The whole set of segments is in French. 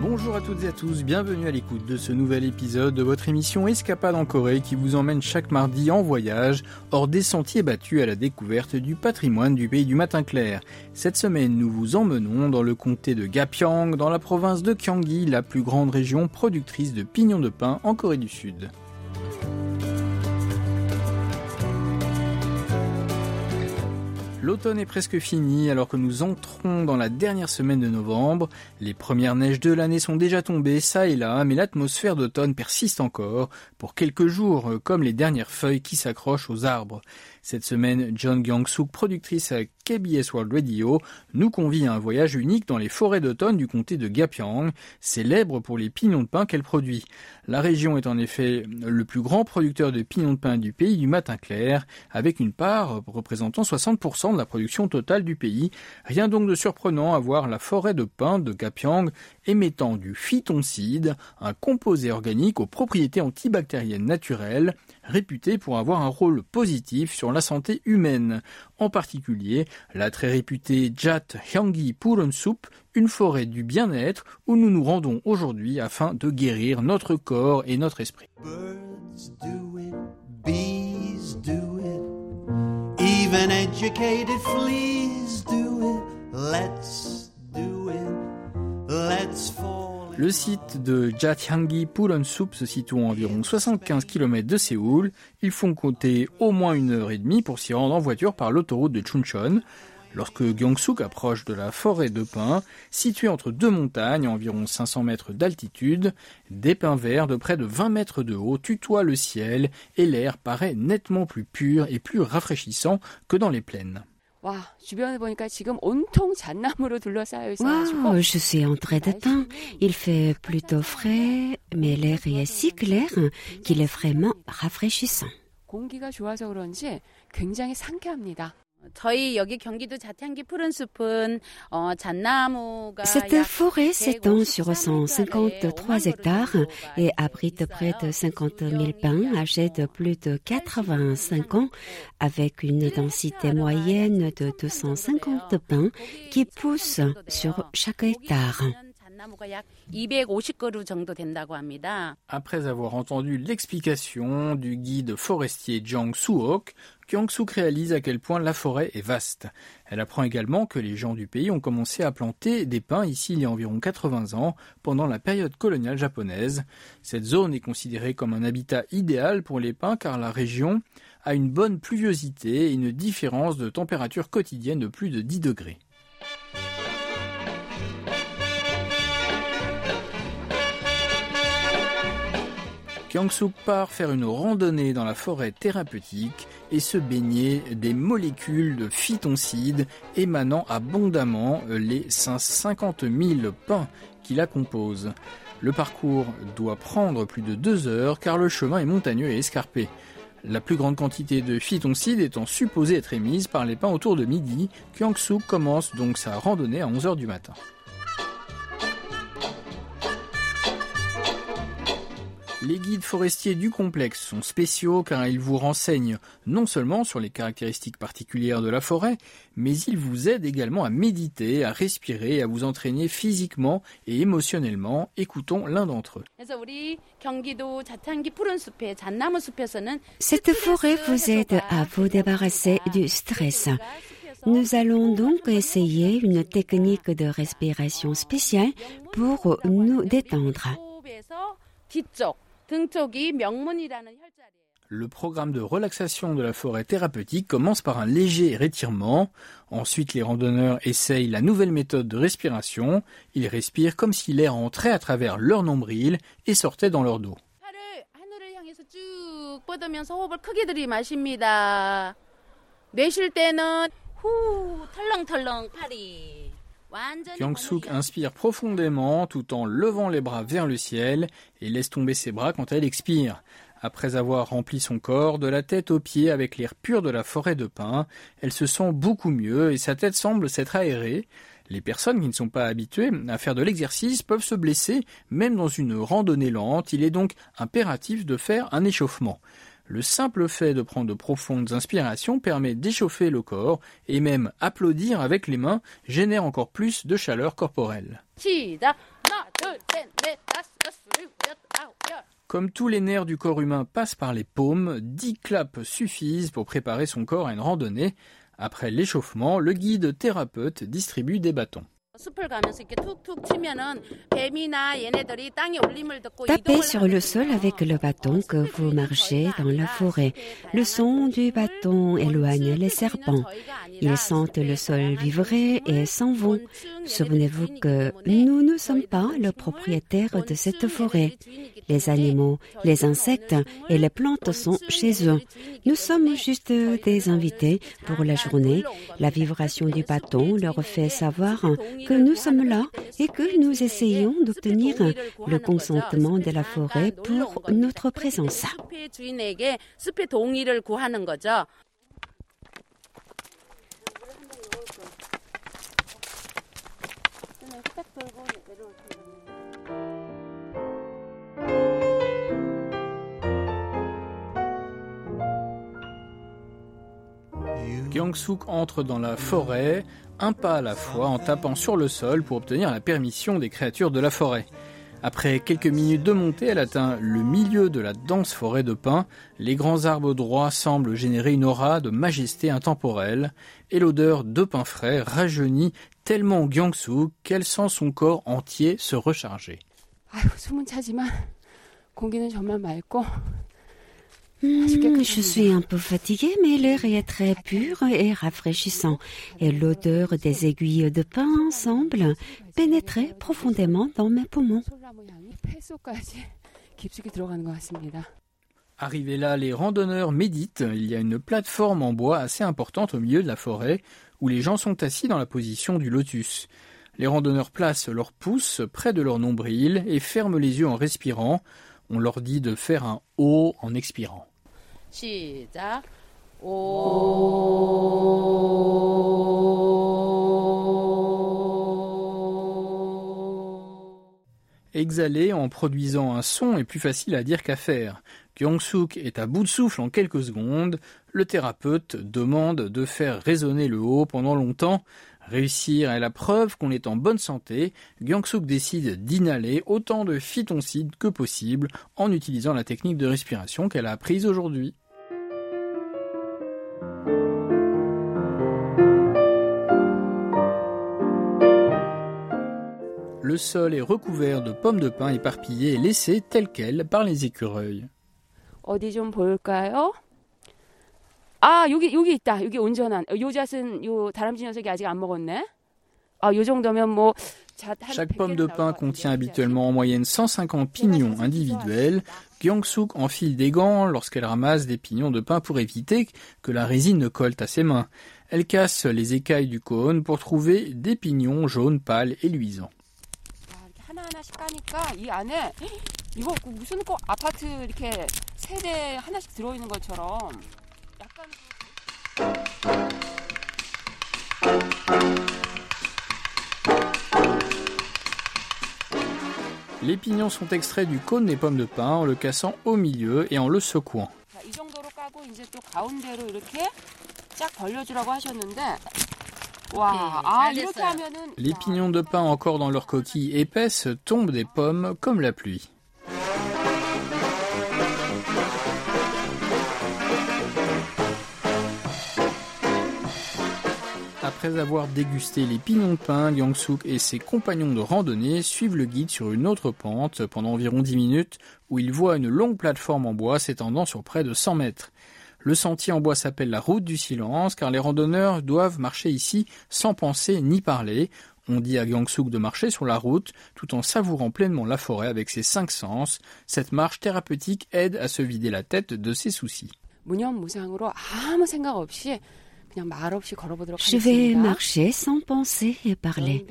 Bonjour à toutes et à tous, bienvenue à l'écoute de ce nouvel épisode de votre émission Escapade en Corée qui vous emmène chaque mardi en voyage hors des sentiers battus à la découverte du patrimoine du pays du matin clair. Cette semaine, nous vous emmenons dans le comté de Gapyeong, dans la province de Gyeonggi, la plus grande région productrice de pignons de pain en Corée du Sud. L'automne est presque fini alors que nous entrons dans la dernière semaine de novembre. Les premières neiges de l'année sont déjà tombées ça et là, mais l'atmosphère d'automne persiste encore pour quelques jours, comme les dernières feuilles qui s'accrochent aux arbres. Cette semaine, John Gyang-suk, productrice à KBS World Radio, nous convie à un voyage unique dans les forêts d'automne du comté de Gapyeong, célèbre pour les pignons de pain qu'elle produit. La région est en effet le plus grand producteur de pignons de pain du pays du matin clair, avec une part représentant 60% de la production totale du pays. Rien donc de surprenant à voir la forêt de pain de Gapyeong émettant du phytoncide, un composé organique aux propriétés antibactériennes naturelles, réputé pour avoir un rôle positif sur la santé humaine. En particulier, la très réputée Jat Hyanggi Soup, une forêt du bien-être où nous nous rendons aujourd'hui afin de guérir notre corps et notre esprit. Birds do it, bees do it, even educated fleas do it. Let's Le site de Jathyanggi Soup se situe à environ 75 km de Séoul. Ils font compter au moins une heure et demie pour s'y rendre en voiture par l'autoroute de Chuncheon. Lorsque Gyeongsuk approche de la forêt de pins, située entre deux montagnes à environ 500 mètres d'altitude, des pins verts de près de 20 mètres de haut tutoient le ciel et l'air paraît nettement plus pur et plus rafraîchissant que dans les plaines. Wow, je suis entrée dedans. Il fait plutôt frais, mais l'air est si clair qu'il est vraiment rafraîchissant. Cette forêt s'étend sur 153 hectares et abrite près de 50 000 pins âgés de plus de 85 ans avec une densité moyenne de 250 pins qui poussent sur chaque hectare. Après avoir entendu l'explication du guide forestier Jang Suok, Kyung-suk réalise à quel point la forêt est vaste. Elle apprend également que les gens du pays ont commencé à planter des pins ici il y a environ 80 ans, pendant la période coloniale japonaise. Cette zone est considérée comme un habitat idéal pour les pins car la région a une bonne pluviosité et une différence de température quotidienne de plus de 10 degrés. Kyung-suk part faire une randonnée dans la forêt thérapeutique et se baigner des molécules de phytoncide émanant abondamment les 50 000 pins qui la composent. Le parcours doit prendre plus de deux heures car le chemin est montagneux et escarpé. La plus grande quantité de phytoncide étant supposée être émise par les pins autour de midi, Kyung-suk commence donc sa randonnée à 11 heures du matin. Les guides forestiers du complexe sont spéciaux car ils vous renseignent non seulement sur les caractéristiques particulières de la forêt, mais ils vous aident également à méditer, à respirer, à vous entraîner physiquement et émotionnellement. Écoutons l'un d'entre eux. Cette forêt vous aide à vous débarrasser du stress. Nous allons donc essayer une technique de respiration spéciale pour nous détendre. Le programme de relaxation de la forêt thérapeutique commence par un léger étirement. Ensuite, les randonneurs essayent la nouvelle méthode de respiration. Ils respirent comme si l'air entrait à travers leur nombril et sortait dans leur dos. Kyung-suk inspire profondément tout en levant les bras vers le ciel et laisse tomber ses bras quand elle expire. Après avoir rempli son corps de la tête aux pieds avec l'air pur de la forêt de pins, elle se sent beaucoup mieux et sa tête semble s'être aérée. Les personnes qui ne sont pas habituées à faire de l'exercice peuvent se blesser, même dans une randonnée lente. Il est donc impératif de faire un échauffement. Le simple fait de prendre de profondes inspirations permet d'échauffer le corps et même applaudir avec les mains génère encore plus de chaleur corporelle. Comme tous les nerfs du corps humain passent par les paumes, 10 claps suffisent pour préparer son corps à une randonnée. Après l'échauffement, le guide thérapeute distribue des bâtons. Tapez sur le sol avec le bâton que vous marchez dans la forêt. Le son du bâton éloigne les serpents. Ils sentent le sol vibrer et s'en vont. Souvenez-vous que nous ne sommes pas le propriétaire de cette forêt. Les animaux, les insectes et les plantes sont chez eux. Nous sommes juste des invités pour la journée. La vibration du bâton leur fait savoir que nous sommes là et que nous essayons d'obtenir le consentement de la forêt pour notre présence. Gyeongsuk entre dans la forêt, un pas à la fois en tapant sur le sol pour obtenir la permission des créatures de la forêt. Après quelques minutes de montée, elle atteint le milieu de la dense forêt de pins. Les grands arbres droits semblent générer une aura de majesté intemporelle, et l'odeur de pin frais rajeunit tellement Gyeongsuk qu'elle sent son corps entier se recharger. Hmm, je suis un peu fatiguée, mais l'air est très pur et rafraîchissant. Et l'odeur des aiguilles de pain semble pénétrer profondément dans mes poumons. Arrivés là, les randonneurs méditent. Il y a une plateforme en bois assez importante au milieu de la forêt où les gens sont assis dans la position du lotus. Les randonneurs placent leurs pouces près de leur nombril et ferment les yeux en respirant. On leur dit de faire un O en expirant. Exhaler en produisant un son est plus facile à dire qu'à faire. Kyung-suk est à bout de souffle en quelques secondes. Le thérapeute demande de faire résonner le haut pendant longtemps. Réussir est la preuve qu'on est en bonne santé. Gyeongsuk décide d'inhaler autant de phytoncides que possible en utilisant la technique de respiration qu'elle a apprise aujourd'hui. Le sol est recouvert de pommes de pin éparpillées et laissées telles quelles par les écureuils. Chaque pomme de pin contient habituellement en moyenne 150 pignons individuels. Gyeongsuk enfile des gants lorsqu'elle ramasse des pignons de pin pour éviter que la résine ne colle à ses mains. Elle casse les écailles du cône pour trouver des pignons jaunes pâles et luisants. 하나씩 까니까 이 안에 이거 무슨 꼭 아파트 이렇게 세대 하나씩 들어있는 것처럼 약간 Les pignons sont extraits du cône des pommes de pin en le cassant au milieu et en le secouant. 자, 이 정도로 까고 이제 또 가운데로 이렇게 쫙 벌려주라고 하셨는데 Les pignons de pin encore dans leur coquille épaisse tombent des pommes comme la pluie. Après avoir dégusté les pignons de pin, Liang-suk et ses compagnons de randonnée suivent le guide sur une autre pente pendant environ 10 minutes où ils voient une longue plateforme en bois s'étendant sur près de 100 mètres. Le sentier en bois s'appelle la route du silence car les randonneurs doivent marcher ici sans penser ni parler. On dit à Gyeongsuk de marcher sur la route tout en savourant pleinement la forêt avec ses cinq sens. Cette marche thérapeutique aide à se vider la tête de ses soucis. Je vais marcher sans penser et parler.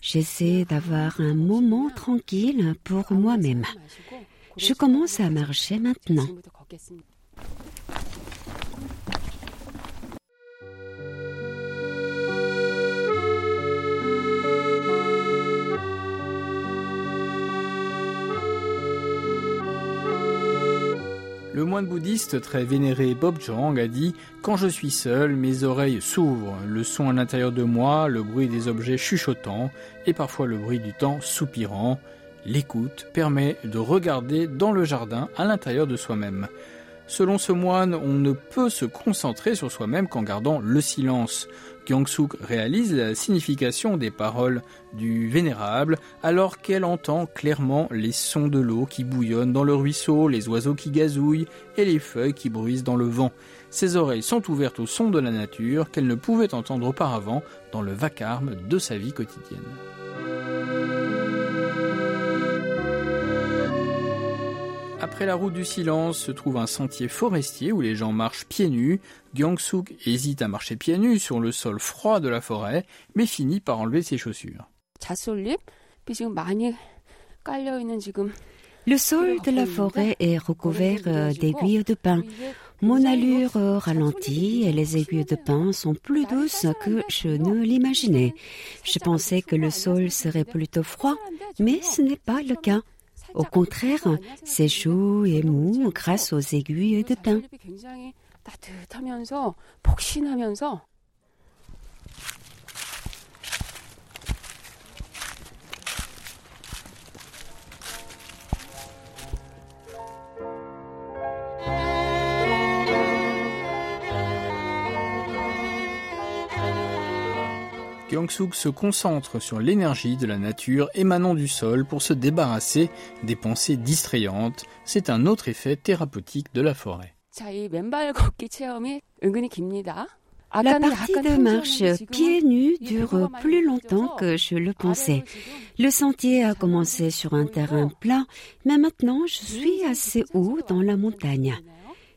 J'essaie d'avoir un moment tranquille pour moi-même. Je commence à marcher maintenant. Le moine bouddhiste très vénéré Bob Jang a dit Quand je suis seul, mes oreilles s'ouvrent, le son à l'intérieur de moi, le bruit des objets chuchotant, et parfois le bruit du temps soupirant. L'écoute permet de regarder dans le jardin à l'intérieur de soi-même. Selon ce moine, on ne peut se concentrer sur soi-même qu'en gardant le silence. Gyeongsuk réalise la signification des paroles du vénérable alors qu'elle entend clairement les sons de l'eau qui bouillonne dans le ruisseau, les oiseaux qui gazouillent et les feuilles qui bruissent dans le vent. Ses oreilles sont ouvertes aux sons de la nature qu'elle ne pouvait entendre auparavant dans le vacarme de sa vie quotidienne. Après la route du silence se trouve un sentier forestier où les gens marchent pieds nus. Gyeongsuk hésite à marcher pieds nus sur le sol froid de la forêt, mais finit par enlever ses chaussures. Le sol de la forêt est recouvert euh, d'aiguilles de pin. Mon allure euh, ralentit et les aiguilles de pin sont plus douces que je ne l'imaginais. Je pensais que le sol serait plutôt froid, mais ce n'est pas le cas. Au contraire, c'est chaud et mou grâce aux aiguilles de pin. Gyeongsuk se concentre sur l'énergie de la nature émanant du sol pour se débarrasser des pensées distrayantes. C'est un autre effet thérapeutique de la forêt. La partie de marche pieds nus dure plus longtemps que je le pensais. Le sentier a commencé sur un terrain plat, mais maintenant je suis assez haut dans la montagne.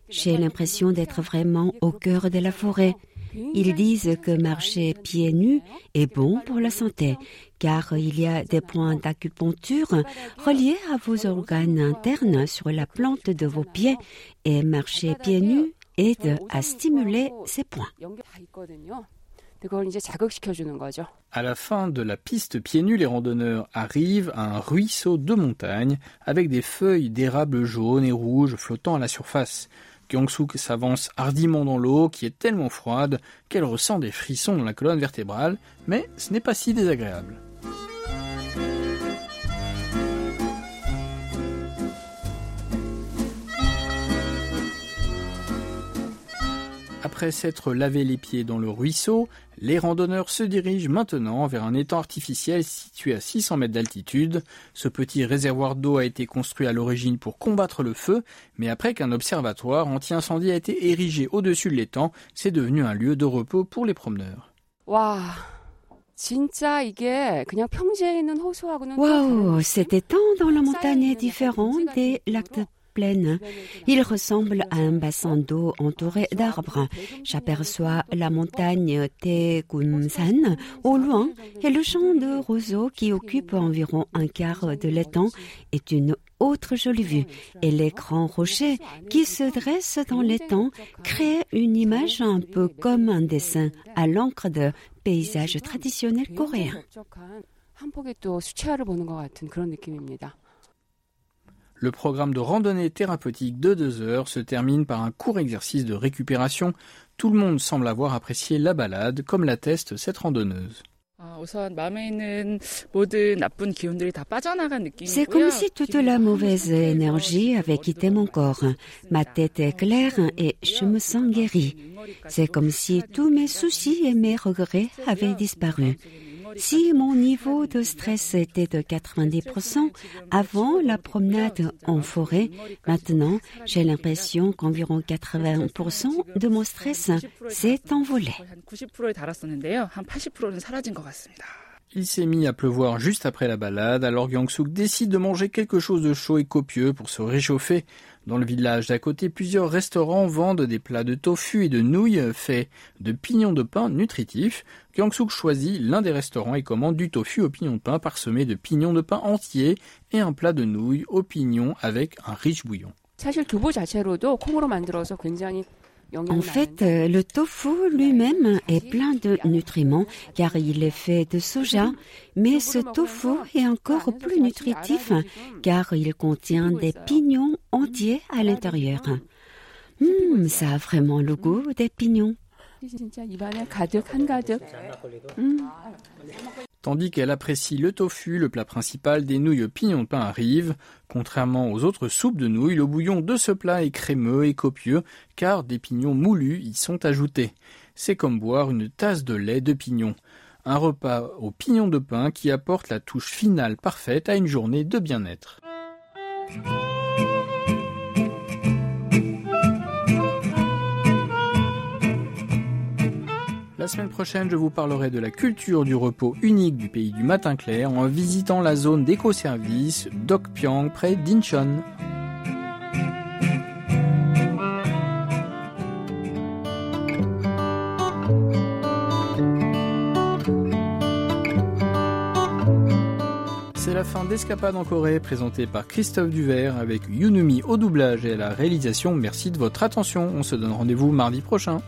J'ai l'impression d'être vraiment au cœur de la forêt. Ils disent que marcher pieds nus est bon pour la santé, car il y a des points d'acupuncture reliés à vos organes internes sur la plante de vos pieds et marcher pieds nus aide à stimuler ces points. À la fin de la piste pieds nus, les randonneurs arrivent à un ruisseau de montagne avec des feuilles d'érable jaune et rouge flottant à la surface. Gyeongsuk s'avance hardiment dans l'eau qui est tellement froide qu'elle ressent des frissons dans la colonne vertébrale, mais ce n'est pas si désagréable. Après s'être lavé les pieds dans le ruisseau, les randonneurs se dirigent maintenant vers un étang artificiel situé à 600 mètres d'altitude. Ce petit réservoir d'eau a été construit à l'origine pour combattre le feu, mais après qu'un observatoire anti-incendie a été érigé au-dessus de l'étang, c'est devenu un lieu de repos pour les promeneurs. Waouh cet étang dans la montagne est différent des lacs de il ressemble à un bassin d'eau entouré d'arbres. J'aperçois la montagne Tegunsan au loin et le champ de roseaux qui occupe environ un quart de l'étang est une autre jolie vue. Et les grands rochers qui se dressent dans l'étang créent une image un peu comme un dessin à l'encre de paysage traditionnel coréen. Le programme de randonnée thérapeutique de deux heures se termine par un court exercice de récupération. Tout le monde semble avoir apprécié la balade, comme l'atteste cette randonneuse. C'est comme si toute la mauvaise énergie avait quitté mon corps. Ma tête est claire et je me sens guérie. C'est comme si tous mes soucis et mes regrets avaient disparu. Si mon niveau de stress était de 90% avant la promenade en forêt, maintenant j'ai l'impression qu'environ 80% de mon stress s'est envolé. Il s'est mis à pleuvoir juste après la balade, alors Gyeongsuk décide de manger quelque chose de chaud et copieux pour se réchauffer. Dans le village d'à côté, plusieurs restaurants vendent des plats de tofu et de nouilles faits de pignons de pain nutritifs. Gyeongsuk choisit l'un des restaurants et commande du tofu au pignon de pain parsemé de pignons de pain entiers et un plat de nouilles au pignon avec un riche bouillon. En fait, euh, le tofu lui-même est plein de nutriments car il est fait de soja, mais ce tofu est encore plus nutritif car il contient des pignons entiers à l'intérieur. Hum, ça a vraiment le goût des pignons. Tandis qu'elle apprécie le tofu, le plat principal des nouilles pignons de pain arrive. Contrairement aux autres soupes de nouilles, le bouillon de ce plat est crémeux et copieux, car des pignons moulus y sont ajoutés. C'est comme boire une tasse de lait de pignon. Un repas au pignon de pain qui apporte la touche finale parfaite à une journée de bien-être. Semaine prochaine, je vous parlerai de la culture du repos unique du pays du matin clair en visitant la zone d'éco-service Dokpyang près d'Incheon. C'est la fin d'Escapade en Corée présentée par Christophe Duvert avec Yunumi au doublage et à la réalisation. Merci de votre attention. On se donne rendez-vous mardi prochain.